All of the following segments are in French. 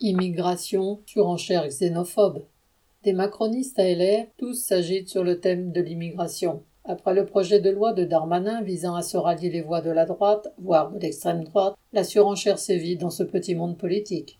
Immigration, surenchère xénophobe. Des macronistes à LR, tous s'agitent sur le thème de l'immigration. Après le projet de loi de Darmanin visant à se rallier les voix de la droite, voire de l'extrême droite, la surenchère sévit dans ce petit monde politique.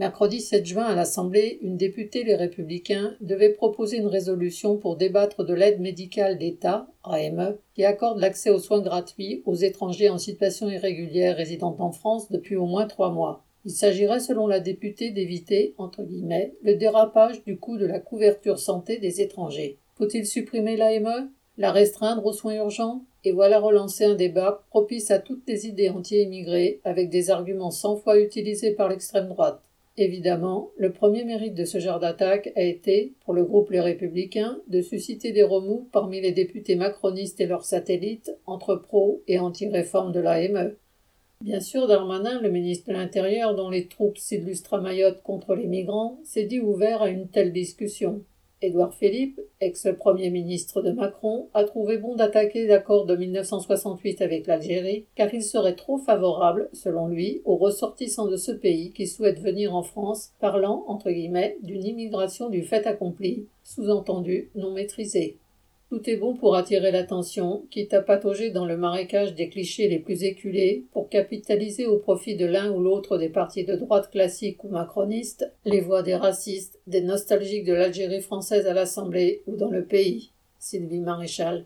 Mercredi 7 juin à l'Assemblée, une députée Les Républicains devait proposer une résolution pour débattre de l'aide médicale d'État, AME, qui accorde l'accès aux soins gratuits aux étrangers en situation irrégulière résidant en France depuis au moins trois mois. Il s'agirait, selon la députée, d'éviter, entre guillemets, le dérapage du coût de la couverture santé des étrangers. Faut-il supprimer l'AME La restreindre aux soins urgents? Et voilà relancer un débat propice à toutes les idées anti-émigrées, avec des arguments cent fois utilisés par l'extrême droite. Évidemment, le premier mérite de ce genre d'attaque a été, pour le groupe Les Républicains, de susciter des remous parmi les députés macronistes et leurs satellites entre pro et anti-réforme de l'AME. Bien sûr, Darmanin, le ministre de l'Intérieur, dont les troupes s'illustrent à Mayotte contre les migrants, s'est dit ouvert à une telle discussion. Édouard Philippe, ex-premier ministre de Macron, a trouvé bon d'attaquer l'accord de 1968 avec l'Algérie, car il serait trop favorable, selon lui, aux ressortissants de ce pays qui souhaitent venir en France, parlant, entre guillemets, d'une immigration du fait accompli, sous-entendu non maîtrisée. Tout est bon pour attirer l'attention, quitte à patauger dans le marécage des clichés les plus éculés, pour capitaliser au profit de l'un ou l'autre des partis de droite classiques ou macronistes, les voix des racistes, des nostalgiques de l'Algérie française à l'Assemblée ou dans le pays. Sylvie Maréchal.